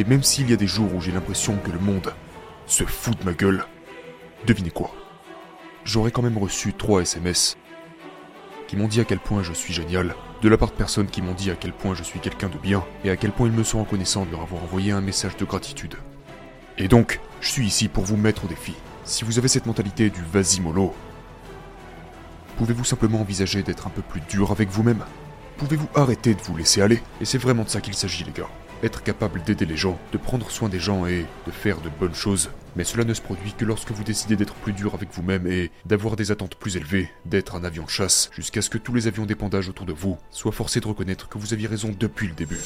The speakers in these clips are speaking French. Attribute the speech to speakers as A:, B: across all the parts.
A: Et même s'il y a des jours où j'ai l'impression que le monde se fout de ma gueule, devinez quoi? J'aurais quand même reçu trois SMS qui m'ont dit à quel point je suis génial, de la part de personnes qui m'ont dit à quel point je suis quelqu'un de bien, et à quel point ils me sont reconnaissants de leur avoir envoyé un message de gratitude. Et donc, je suis ici pour vous mettre au défi. Si vous avez cette mentalité du vas-y mollo, pouvez-vous simplement envisager d'être un peu plus dur avec vous-même? Pouvez-vous arrêter de vous laisser aller? Et c'est vraiment de ça qu'il s'agit les gars. Être capable d'aider les gens, de prendre soin des gens et de faire de bonnes choses. Mais cela ne se produit que lorsque vous décidez d'être plus dur avec vous-même et d'avoir des attentes plus élevées, d'être un avion de chasse, jusqu'à ce que tous les avions d'épandage autour de vous soient forcés de reconnaître que vous aviez raison depuis le début.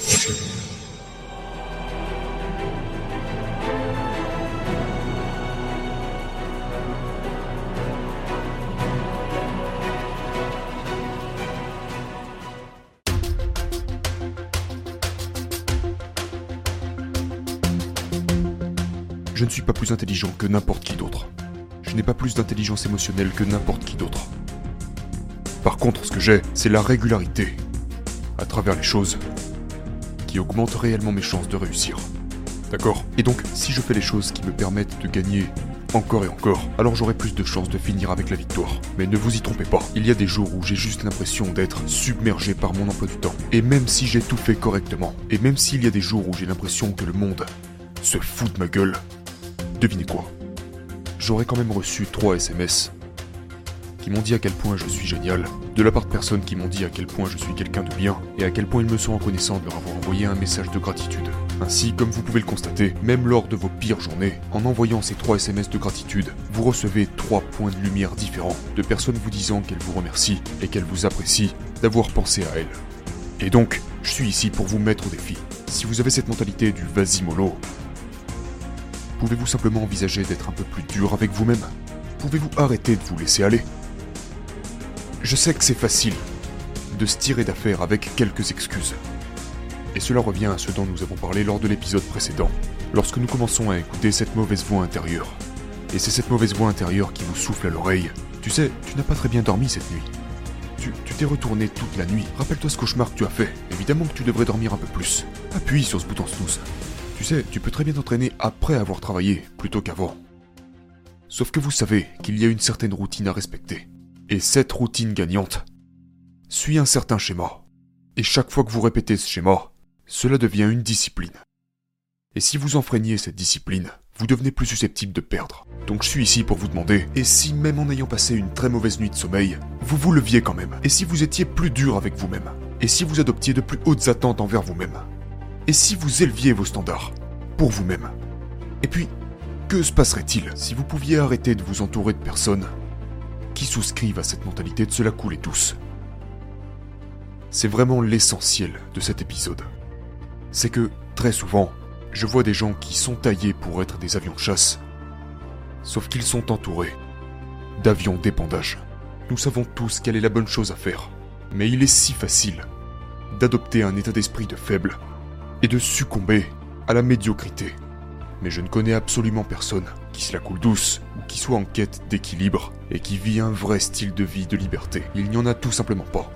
A: Je ne suis pas plus intelligent que n'importe qui d'autre. Je n'ai pas plus d'intelligence émotionnelle que n'importe qui d'autre. Par contre, ce que j'ai, c'est la régularité, à travers les choses, qui augmente réellement mes chances de réussir. D'accord? Et donc, si je fais les choses qui me permettent de gagner encore et encore, alors j'aurai plus de chances de finir avec la victoire. Mais ne vous y trompez pas, il y a des jours où j'ai juste l'impression d'être submergé par mon emploi du temps. Et même si j'ai tout fait correctement, et même s'il y a des jours où j'ai l'impression que le monde se fout de ma gueule, devinez quoi J'aurais quand même reçu trois SMS qui m'ont dit à quel point je suis génial, de la part de personnes qui m'ont dit à quel point je suis quelqu'un de bien, et à quel point ils me sont reconnaissants de leur avoir envoyé un message de gratitude. Ainsi, comme vous pouvez le constater, même lors de vos pires journées, en envoyant ces trois SMS de gratitude, vous recevez trois points de lumière différents, de personnes vous disant qu'elles vous remercient et qu'elles vous apprécient d'avoir pensé à elles. Et donc, je suis ici pour vous mettre au défi. Si vous avez cette mentalité du vas-y mollo, pouvez-vous simplement envisager d'être un peu plus dur avec vous-même? Pouvez-vous arrêter de vous laisser aller? Je sais que c'est facile de se tirer d'affaire avec quelques excuses. Et cela revient à ce dont nous avons parlé lors de l'épisode précédent, lorsque nous commençons à écouter cette mauvaise voix intérieure. Et c'est cette mauvaise voix intérieure qui vous souffle à l'oreille. Tu sais, tu n'as pas très bien dormi cette nuit. Tu t'es retourné toute la nuit. Rappelle-toi ce cauchemar que tu as fait. Évidemment que tu devrais dormir un peu plus. Appuie sur ce bouton snooze. Tu sais, tu peux très bien t'entraîner après avoir travaillé, plutôt qu'avant. Sauf que vous savez qu'il y a une certaine routine à respecter. Et cette routine gagnante suit un certain schéma. Et chaque fois que vous répétez ce schéma, cela devient une discipline. Et si vous enfreignez cette discipline, vous devenez plus susceptible de perdre. Donc je suis ici pour vous demander, et si même en ayant passé une très mauvaise nuit de sommeil, vous vous leviez quand même? Et si vous étiez plus dur avec vous-même? Et si vous adoptiez de plus hautes attentes envers vous-même? Et si vous éleviez vos standards pour vous-même? Et puis, que se passerait-il si vous pouviez arrêter de vous entourer de personnes qui souscrivent à cette mentalité de se la couler tous? C'est vraiment l'essentiel de cet épisode. C'est que, très souvent, je vois des gens qui sont taillés pour être des avions de chasse, sauf qu'ils sont entourés d'avions d'épandage. Nous savons tous quelle est la bonne chose à faire, mais il est si facile d'adopter un état d'esprit de faible et de succomber à la médiocrité. Mais je ne connais absolument personne qui se la coule douce ou qui soit en quête d'équilibre et qui vit un vrai style de vie de liberté. Il n'y en a tout simplement pas.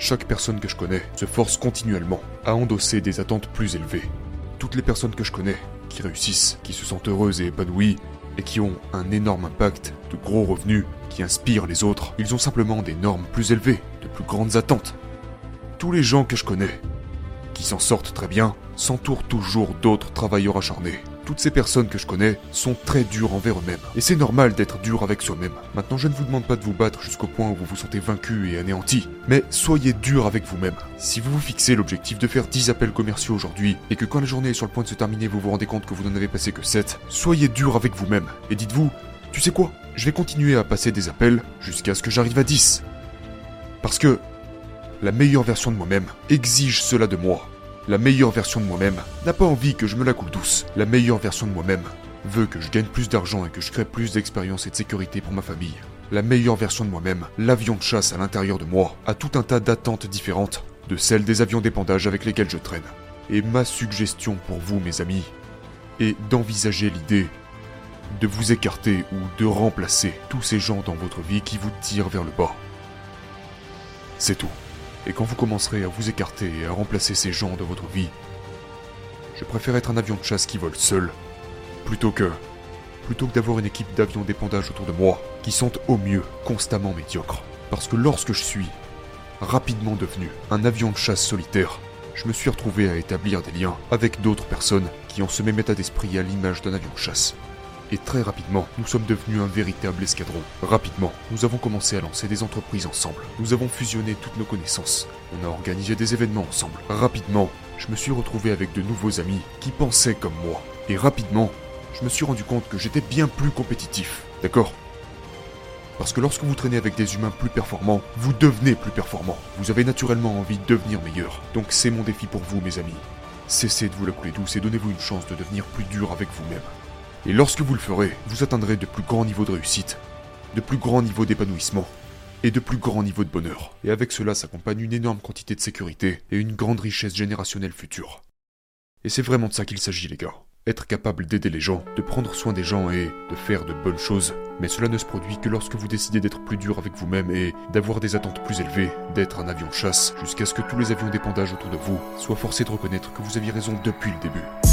A: Chaque personne que je connais se force continuellement à endosser des attentes plus élevées. Toutes les personnes que je connais qui réussissent, qui se sentent heureuses et épanouies, et qui ont un énorme impact, de gros revenus, qui inspirent les autres, ils ont simplement des normes plus élevées, de plus grandes attentes. Tous les gens que je connais, qui s'en sortent très bien, s'entourent toujours d'autres travailleurs acharnés. Toutes ces personnes que je connais sont très dures envers eux-mêmes. Et c'est normal d'être dur avec soi-même. Maintenant, je ne vous demande pas de vous battre jusqu'au point où vous vous sentez vaincu et anéanti. Mais soyez dur avec vous-même. Si vous vous fixez l'objectif de faire 10 appels commerciaux aujourd'hui, et que quand la journée est sur le point de se terminer, vous vous rendez compte que vous n'en avez passé que 7, soyez dur avec vous-même. Et dites-vous, tu sais quoi? Je vais continuer à passer des appels jusqu'à ce que j'arrive à 10. Parce que la meilleure version de moi-même exige cela de moi. La meilleure version de moi-même n'a pas envie que je me la coule douce. La meilleure version de moi-même veut que je gagne plus d'argent et que je crée plus d'expérience et de sécurité pour ma famille. La meilleure version de moi-même, l'avion de chasse à l'intérieur de moi, a tout un tas d'attentes différentes de celles des avions d'épandage avec lesquels je traîne. Et ma suggestion pour vous, mes amis, est d'envisager l'idée de vous écarter ou de remplacer tous ces gens dans votre vie qui vous tirent vers le bas. C'est tout. Et quand vous commencerez à vous écarter et à remplacer ces gens de votre vie, Je préfère être un avion de chasse qui vole seul, plutôt que... plutôt que d'avoir une équipe d'avions d'épandage autour de moi, qui sont au mieux constamment médiocres. Parce que lorsque je suis rapidement devenu un avion de chasse solitaire, je me suis retrouvé à établir des liens avec d'autres personnes qui ont ce même état d'esprit à l'image d'un avion de chasse. Et très rapidement, nous sommes devenus un véritable escadron. Rapidement, nous avons commencé à lancer des entreprises ensemble. Nous avons fusionné toutes nos connaissances. On a organisé des événements ensemble. Rapidement, je me suis retrouvé avec de nouveaux amis qui pensaient comme moi. Et rapidement, je me suis rendu compte que j'étais bien plus compétitif. D'accord? Parce que lorsque vous traînez avec des humains plus performants, vous devenez plus performant. Vous avez naturellement envie de devenir meilleur. Donc c'est mon défi pour vous, mes amis. Cessez de vous la couler douce et donnez-vous une chance de devenir plus dur avec vous-même. Et lorsque vous le ferez, vous atteindrez de plus grands niveaux de réussite, de plus grands niveaux d'épanouissement, et de plus grands niveaux de bonheur. Et avec cela s'accompagne une énorme quantité de sécurité et une grande richesse générationnelle future. Et c'est vraiment de ça qu'il s'agit les gars. Être capable d'aider les gens, de prendre soin des gens et de faire de bonnes choses. Mais cela ne se produit que lorsque vous décidez d'être plus dur avec vous-même et d'avoir des attentes plus élevées, d'être un avion chasse, jusqu'à ce que tous les avions d'épandage autour de vous soient forcés de reconnaître que vous aviez raison depuis le début.